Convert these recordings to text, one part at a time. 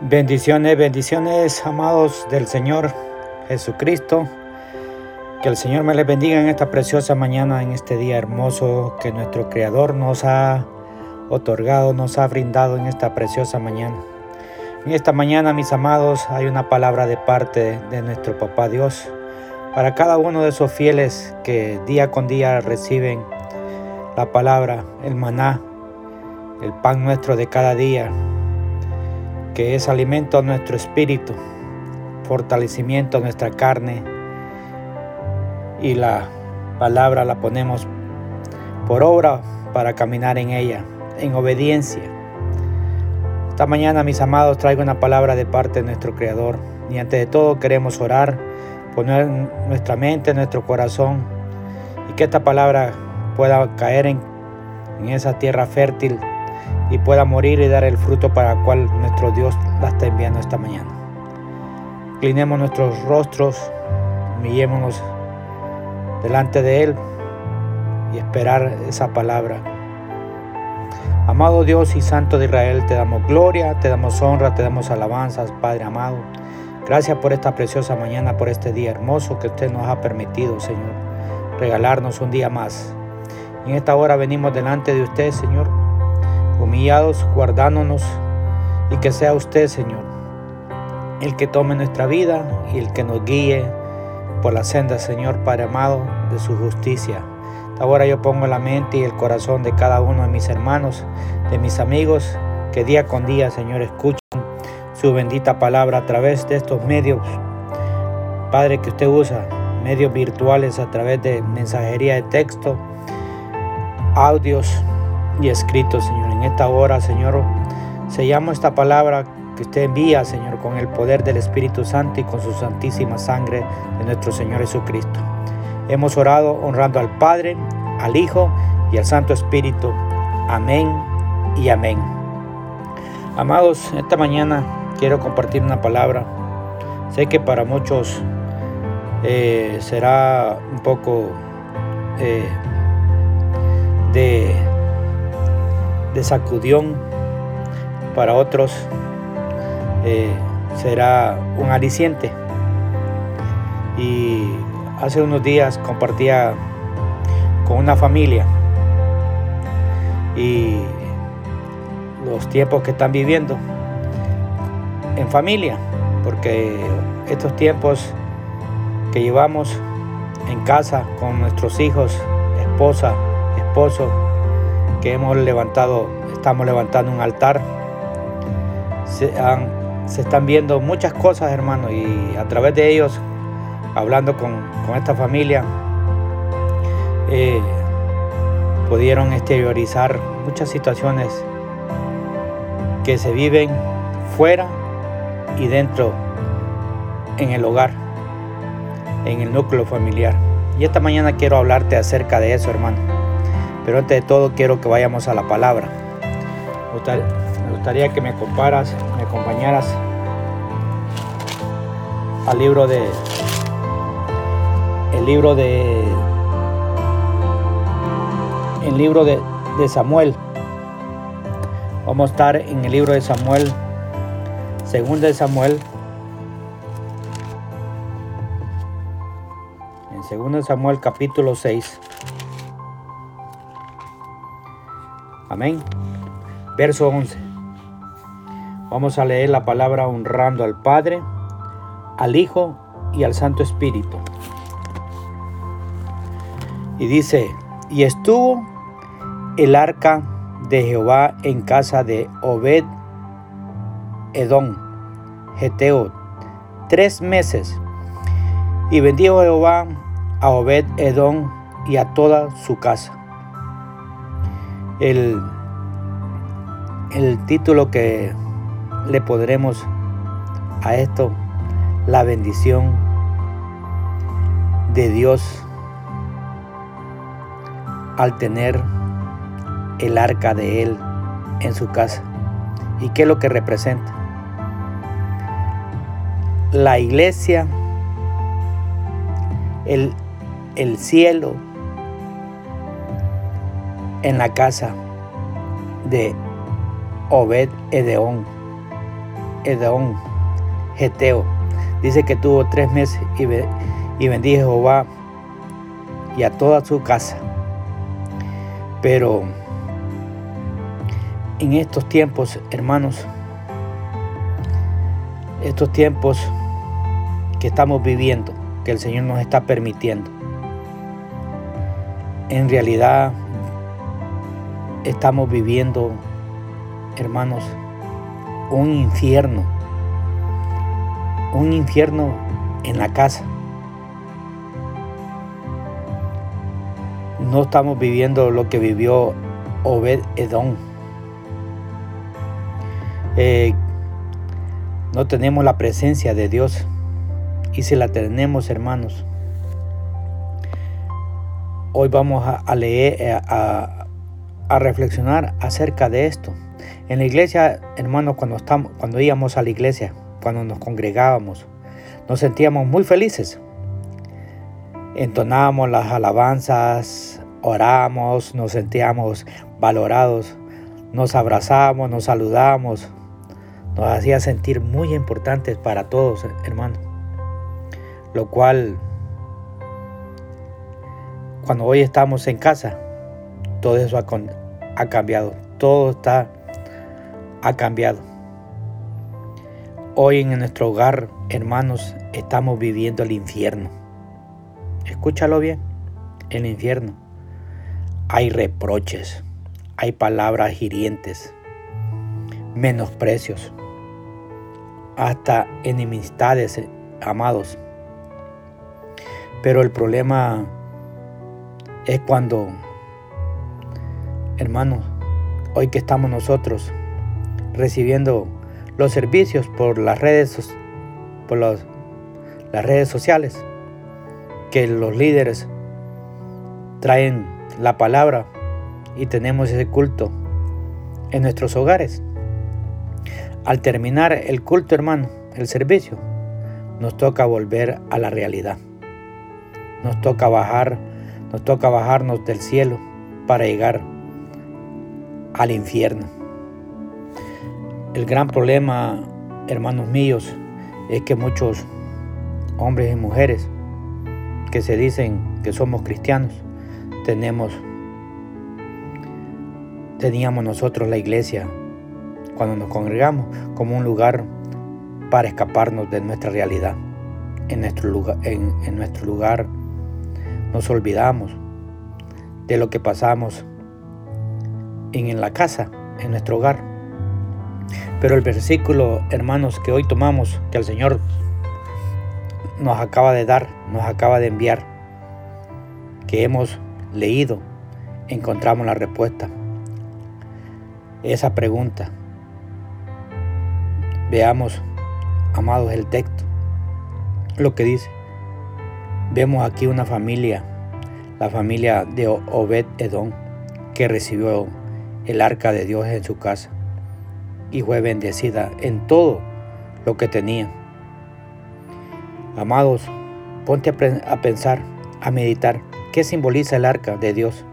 Bendiciones, bendiciones, amados del Señor Jesucristo. Que el Señor me les bendiga en esta preciosa mañana, en este día hermoso que nuestro Creador nos ha otorgado, nos ha brindado en esta preciosa mañana. En esta mañana, mis amados, hay una palabra de parte de nuestro Papá Dios para cada uno de esos fieles que día con día reciben la palabra, el maná, el pan nuestro de cada día, que es alimento a nuestro espíritu, fortalecimiento a nuestra carne y la palabra la ponemos por obra para caminar en ella, en obediencia. Esta mañana, mis amados, traigo una palabra de parte de nuestro Creador y ante de todo queremos orar, poner nuestra mente, nuestro corazón y que esta palabra pueda caer en, en esa tierra fértil y pueda morir y dar el fruto para el cual nuestro Dios la está enviando esta mañana. Inclinemos nuestros rostros, humillémonos delante de Él y esperar esa palabra. Amado Dios y Santo de Israel, te damos gloria, te damos honra, te damos alabanzas, Padre amado. Gracias por esta preciosa mañana, por este día hermoso que usted nos ha permitido, Señor, regalarnos un día más. En esta hora venimos delante de usted, Señor, humillados, guardándonos y que sea usted, Señor, el que tome nuestra vida y el que nos guíe por la senda, Señor Padre amado, de su justicia. Ahora yo pongo la mente y el corazón de cada uno de mis hermanos, de mis amigos, que día con día, Señor, escuchan su bendita palabra a través de estos medios, Padre, que usted usa, medios virtuales a través de mensajería de texto, audios y escritos, Señor en esta hora, Señor, sellamos esta palabra que usted envía, Señor, con el poder del Espíritu Santo y con su santísima sangre de nuestro Señor Jesucristo. Hemos orado honrando al Padre, al Hijo y al Santo Espíritu. Amén y amén. Amados, esta mañana quiero compartir una palabra. Sé que para muchos eh, será un poco eh, de de sacudión, para otros eh, será un aliciente. Y hace unos días compartía con una familia y los tiempos que están viviendo en familia, porque estos tiempos que llevamos en casa con nuestros hijos, esposa, esposo, que hemos levantado, estamos levantando un altar. Se, están viendo muchas cosas, hermano, y a través de ellos, hablando con, esta familia, eh, pudieron exteriorizar muchas situaciones que se viven fuera y dentro en el hogar, en el núcleo familiar. Y esta mañana quiero hablarte acerca de eso, hermano. Pero antes de todo quiero que vayamos a la palabra. Me gustaría que me comparas, me acompañaras al libro de el libro de el libro de, Samuel. Vamos a estar en el libro de Samuel, segundo de Samuel. En segundo de Samuel capítulo 6. Amén. Verso 11. Vamos a leer la palabra honrando al Padre, al Hijo y al Santo Espíritu. Y dice, y estuvo el arca de Jehová en casa de Obed Edom, Geteo, tres meses. Y bendijo Jehová a Obed Edom y a toda su casa el, el título que le podremos a esto, la bendición de Dios al tener el arca de Él en su casa. ¿Y qué es lo que representa? La iglesia, el, el cielo, en la casa de Obed Edeón, Edom, Geteo. Dice que tuvo tres meses y, y bendijo a Jehová y a toda su casa. Pero en estos tiempos, hermanos, estos tiempos que estamos viviendo, que el Señor nos está permitiendo, en realidad estamos viviendo, hermanos, un infierno, un infierno en la casa. No estamos viviendo lo que vivió Obed Edom. Eh, no tenemos la presencia de Dios. Y si la tenemos, hermanos, hoy vamos a, leer, eh, a, a, reflexionar acerca de esto. En la iglesia, hermanos, cuando, estamos, cuando íbamos a la iglesia, cuando nos congregábamos, nos sentíamos muy felices. Entonábamos las alabanzas, orábamos, nos sentíamos valorados, nos abrazábamos, nos saludamos, nos hacía sentir muy importantes para todos, hermanos. Lo cual, cuando hoy estamos en casa, todo eso ha, ha cambiado, todo está ha cambiado. Hoy en nuestro hogar, hermanos, estamos viviendo el infierno. Escúchalo bien, el infierno. Hay reproches, hay palabras hirientes, menosprecios, hasta enemistades, eh, amados. Pero el problema es cuando, hermanos, hoy que estamos nosotros recibiendo los servicios por las redes, por las redes sociales, que los líderes traen la palabra y tenemos ese culto en nuestros hogares. Al terminar el culto, hermano, el servicio, nos toca volver a la realidad. Nos toca bajar, nos toca bajarnos del cielo para llegar al infierno. El gran problema, hermanos míos, es que muchos hombres y mujeres que se dicen que somos cristianos, tenemos teníamos nosotros la iglesia cuando nos congregamos como un lugar para escaparnos de nuestra realidad. En nuestro lugar, en, nuestro lugar nos olvidamos de lo que pasamos en, la casa, en nuestro hogar. Pero el versículo, hermanos, que hoy tomamos, que el Señor nos acaba de dar, nos acaba de enviar, que hemos leído, encontramos la respuesta. Esa pregunta, Veamos, amados, el texto, lo que dice. Vemos aquí una familia, la familia de Obed Edom, que recibió el arca de Dios en su casa y fue bendecida en todo lo que tenía. Amados, ponte a, pensar, a meditar, ¿qué simboliza el arca de Dios?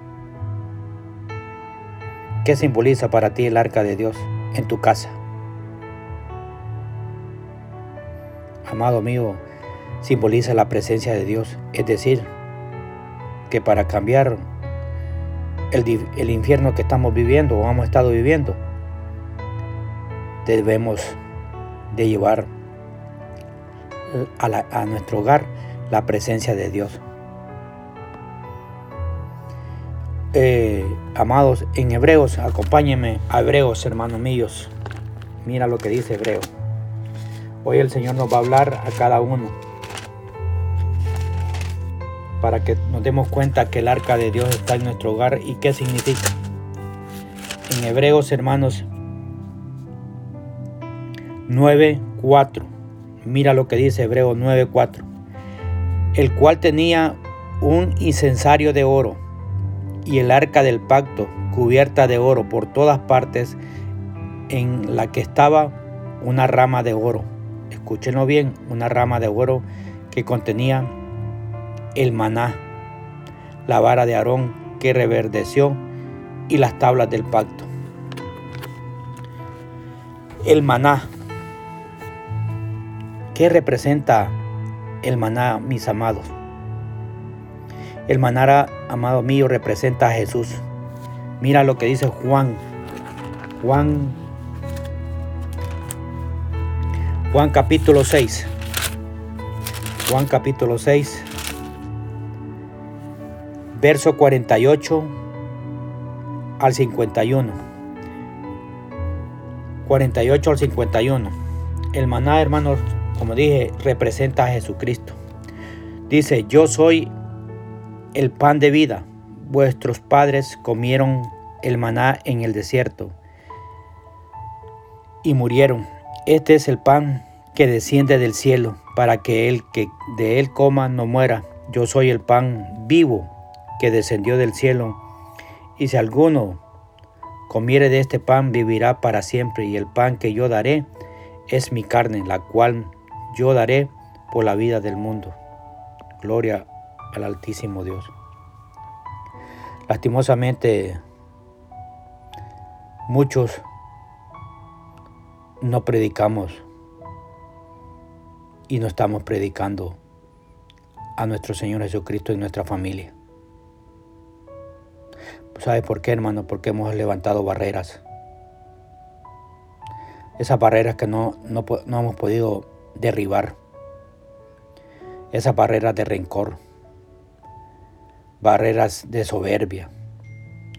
¿Qué simboliza para ti el arca de Dios en tu casa? amado mío, simboliza la presencia de Dios. Es decir, que para cambiar el, infierno que estamos viviendo o hemos estado viviendo, debemos de llevar a, nuestro hogar la presencia de Dios. Eh, amados, en Hebreos, acompáñenme a Hebreos, hermanos míos. Mira lo que dice Hebreo. Hoy el Señor nos va a hablar a cada uno para que nos demos cuenta que el arca de Dios está en nuestro hogar y qué significa. En Hebreos, hermanos, 9.4. Mira lo que dice Hebreos 9.4. El cual tenía un incensario de oro y el arca del pacto cubierta de oro por todas partes en la que estaba una rama de oro escúchenlo bien, una rama de oro que contenía el maná, la vara de Aarón que reverdeció y las tablas del pacto. El maná, ¿Qué representa el maná, mis amados? El maná, amado mío, representa a Jesús. Mira lo que dice Juan. Juan Juan capítulo 6. Juan capítulo 6. Verso 48 al 51. 48 al 51. El maná, hermanos, como dije, representa a Jesucristo. Dice, yo soy el pan de vida. Vuestros padres comieron el maná en el desierto y murieron. Este es el pan que desciende del cielo, para que el que de él coma no muera. Yo soy el pan vivo que descendió del cielo. Y si alguno comiere de este pan, vivirá para siempre. Y el pan que yo daré es mi carne, la cual yo daré por la vida del mundo. Gloria al Altísimo Dios. Lastimosamente, muchos no predicamos y no estamos predicando a nuestro Señor Jesucristo y nuestra familia. ¿Sabe por qué, hermano? Porque hemos levantado barreras. Esas barreras que no, no, no hemos podido derribar. Esas barreras de rencor. Barreras de soberbia.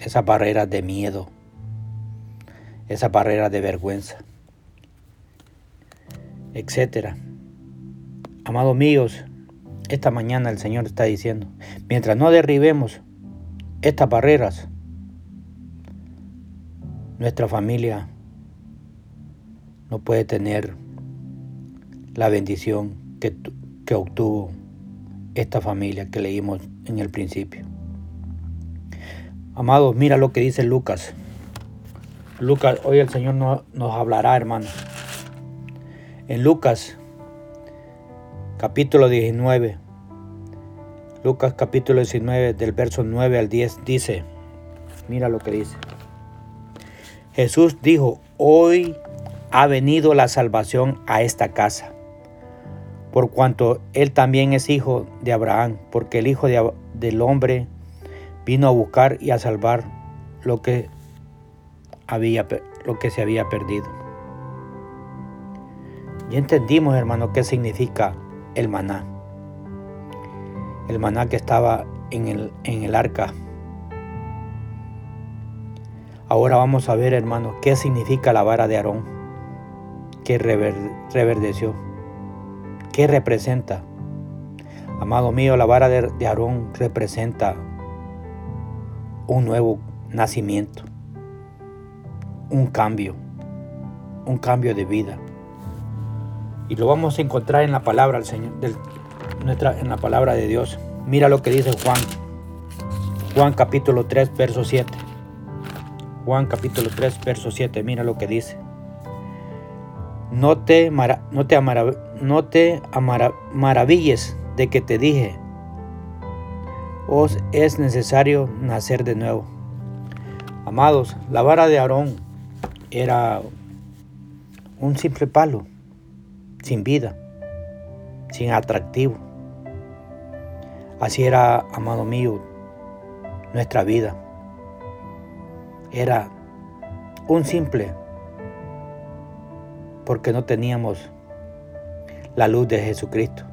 Esas barreras de miedo. Esas barreras de vergüenza etcétera. Amados míos, esta mañana el Señor está diciendo, mientras no derribemos estas barreras, nuestra familia no puede tener la bendición que, obtuvo esta familia que leímos en el principio. Amados, mira lo que dice Lucas. Lucas, hoy el Señor nos hablará, hermano. En Lucas capítulo 19, Lucas capítulo 19 del verso 9 al 10 dice, mira lo que dice. Jesús dijo, hoy ha venido la salvación a esta casa, por cuanto él también es hijo de Abraham, porque el Hijo del Hombre vino a buscar y a salvar lo que, había, lo que se había perdido. Ya entendimos, hermano, qué significa el maná. El maná que estaba en el, en el arca. Ahora vamos a ver, hermano, qué significa la vara de Aarón que reverdeció. ¿Qué representa? Amado mío, la vara de Aarón representa un nuevo nacimiento, un cambio, un cambio de vida. Y lo vamos a encontrar en la palabra del Señor, en la palabra de Dios. Mira lo que dice Juan. Juan capítulo 3, verso 7. Juan capítulo 3, verso 7. Mira lo que dice. No te, no te, no te maravilles de que te dije, os es necesario nacer de nuevo. Amados, la vara de Aarón era un simple palo sin vida, sin atractivo. Así era, amado mío, nuestra vida. Era un simple, porque no teníamos la luz de Jesucristo.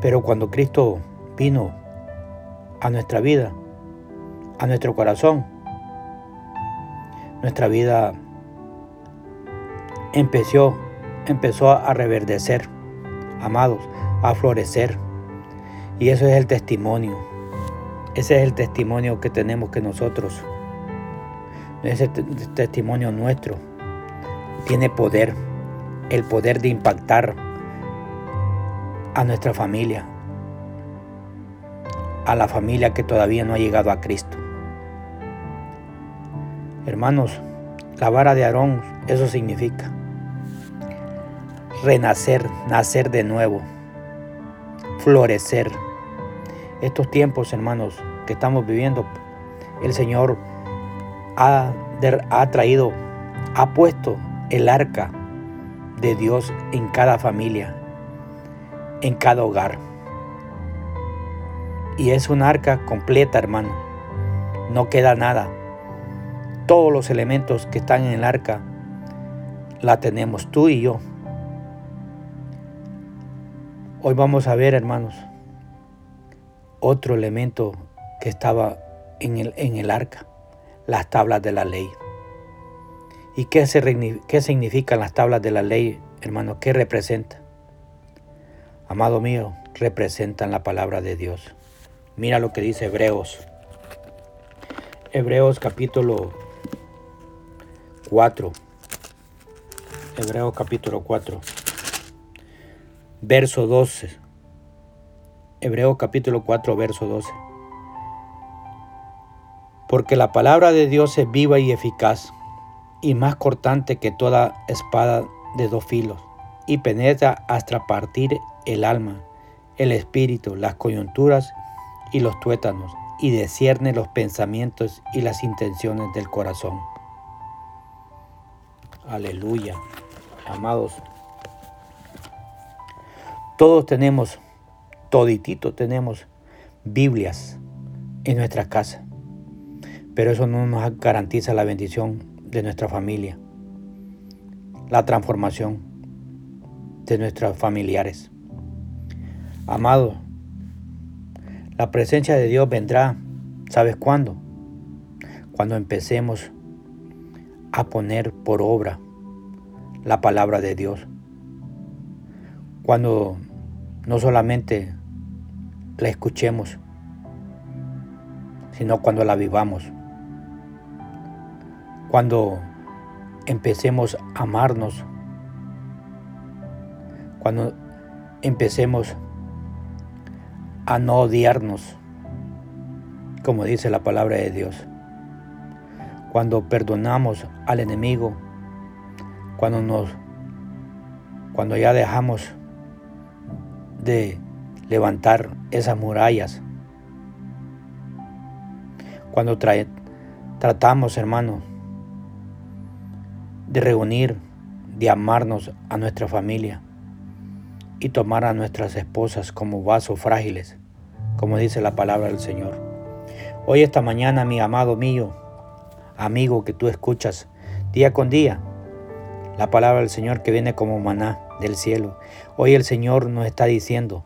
Pero cuando Cristo vino a nuestra vida, a nuestro corazón, nuestra vida empezó, empezó a reverdecer, amados, a florecer. Y eso es el testimonio. Ese es el testimonio que tenemos que nosotros. Ese testimonio nuestro tiene poder, el poder de impactar a nuestra familia, a la familia que todavía no ha llegado a Cristo. Hermanos, la vara de Aarón, eso significa renacer, nacer de nuevo, florecer. Estos tiempos, hermanos, que estamos viviendo, el Señor ha, traído, ha puesto el arca de Dios en cada familia, en cada hogar. Y es un arca completa, hermano. No queda nada. Todos los elementos que están en el arca la tenemos tú y yo. Hoy vamos a ver, hermanos, otro elemento que estaba en el, en el arca, las tablas de la ley. ¿Y qué, se, qué significan las tablas de la ley, hermano? ¿Qué representa? Amado mío, representan la palabra de Dios. Mira lo que dice Hebreos. Hebreos capítulo 4. Hebreos capítulo 4. Verso 12. Hebreos capítulo 4, verso 12. Porque la palabra de Dios es viva y eficaz, y más cortante que toda espada de dos filos, y penetra hasta partir el alma, el espíritu, las coyunturas y los tuétanos, y descierne los pensamientos y las intenciones del corazón. Aleluya, amados. Todos tenemos, toditito tenemos Biblias en nuestra casa, pero eso no nos garantiza la bendición de nuestra familia, la transformación de nuestros familiares. Amado, la presencia de Dios vendrá, ¿sabes cuándo? Cuando empecemos a poner por obra la palabra de Dios. Cuando no solamente la escuchemos, sino cuando la vivamos. Cuando empecemos a amarnos. Cuando empecemos a no odiarnos, como dice la palabra de Dios. Cuando perdonamos al enemigo, cuando nos cuando ya dejamos de levantar esas murallas. Cuando tratamos, hermanos, de reunir, de amarnos a nuestra familia y tomar a nuestras esposas como vasos frágiles, como dice la palabra del Señor. Hoy esta mañana, mi amado mío, amigo que tú escuchas día con día, la palabra del Señor que viene como maná del cielo. Hoy el Señor nos está diciendo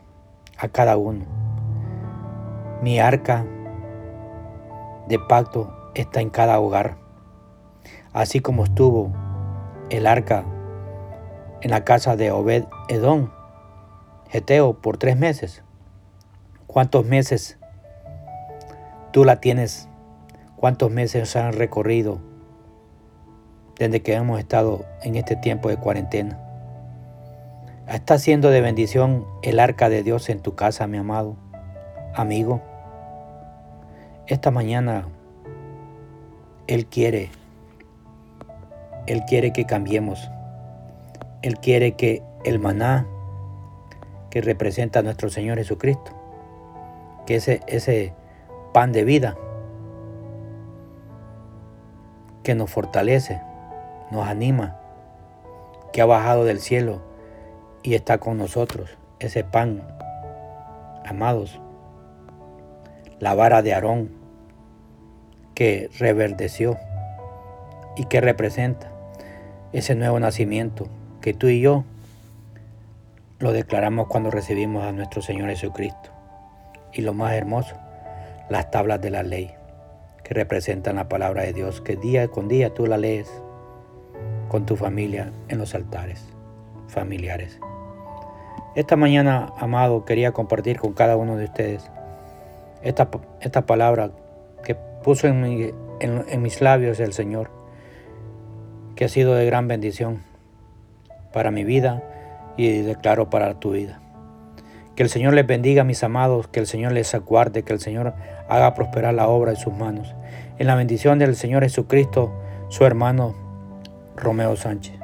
a cada uno, mi arca de pacto está en cada hogar, así como estuvo el arca en la casa de Obed Edom Geteo por tres meses. ¿Cuántos meses tú la tienes? ¿Cuántos meses han recorrido desde que hemos estado en este tiempo de cuarentena? ¿Está siendo de bendición el arca de Dios en tu casa, mi amado amigo? Esta mañana Él quiere, Él quiere que cambiemos. Él quiere que el maná que representa a nuestro Señor Jesucristo, que ese, ese pan de vida que nos fortalece, nos anima, que ha bajado del cielo y está con nosotros, ese pan, amados, la vara de Aarón que reverdeció y que representa ese nuevo nacimiento que tú y yo lo declaramos cuando recibimos a nuestro Señor Jesucristo. Y lo más hermoso, las tablas de la ley, que representan la palabra de Dios, que día con día tú la lees con tu familia en los altares familiares. Esta mañana, amado, quería compartir con cada uno de ustedes esta, esta palabra que puso en, mis labios el Señor, que ha sido de gran bendición para mi vida y declaro para tu vida. Que el Señor les bendiga, mis amados, que el Señor les aguarde, que el Señor haga prosperar la obra de sus manos. En la bendición del Señor Jesucristo, su hermano Romeo Sánchez.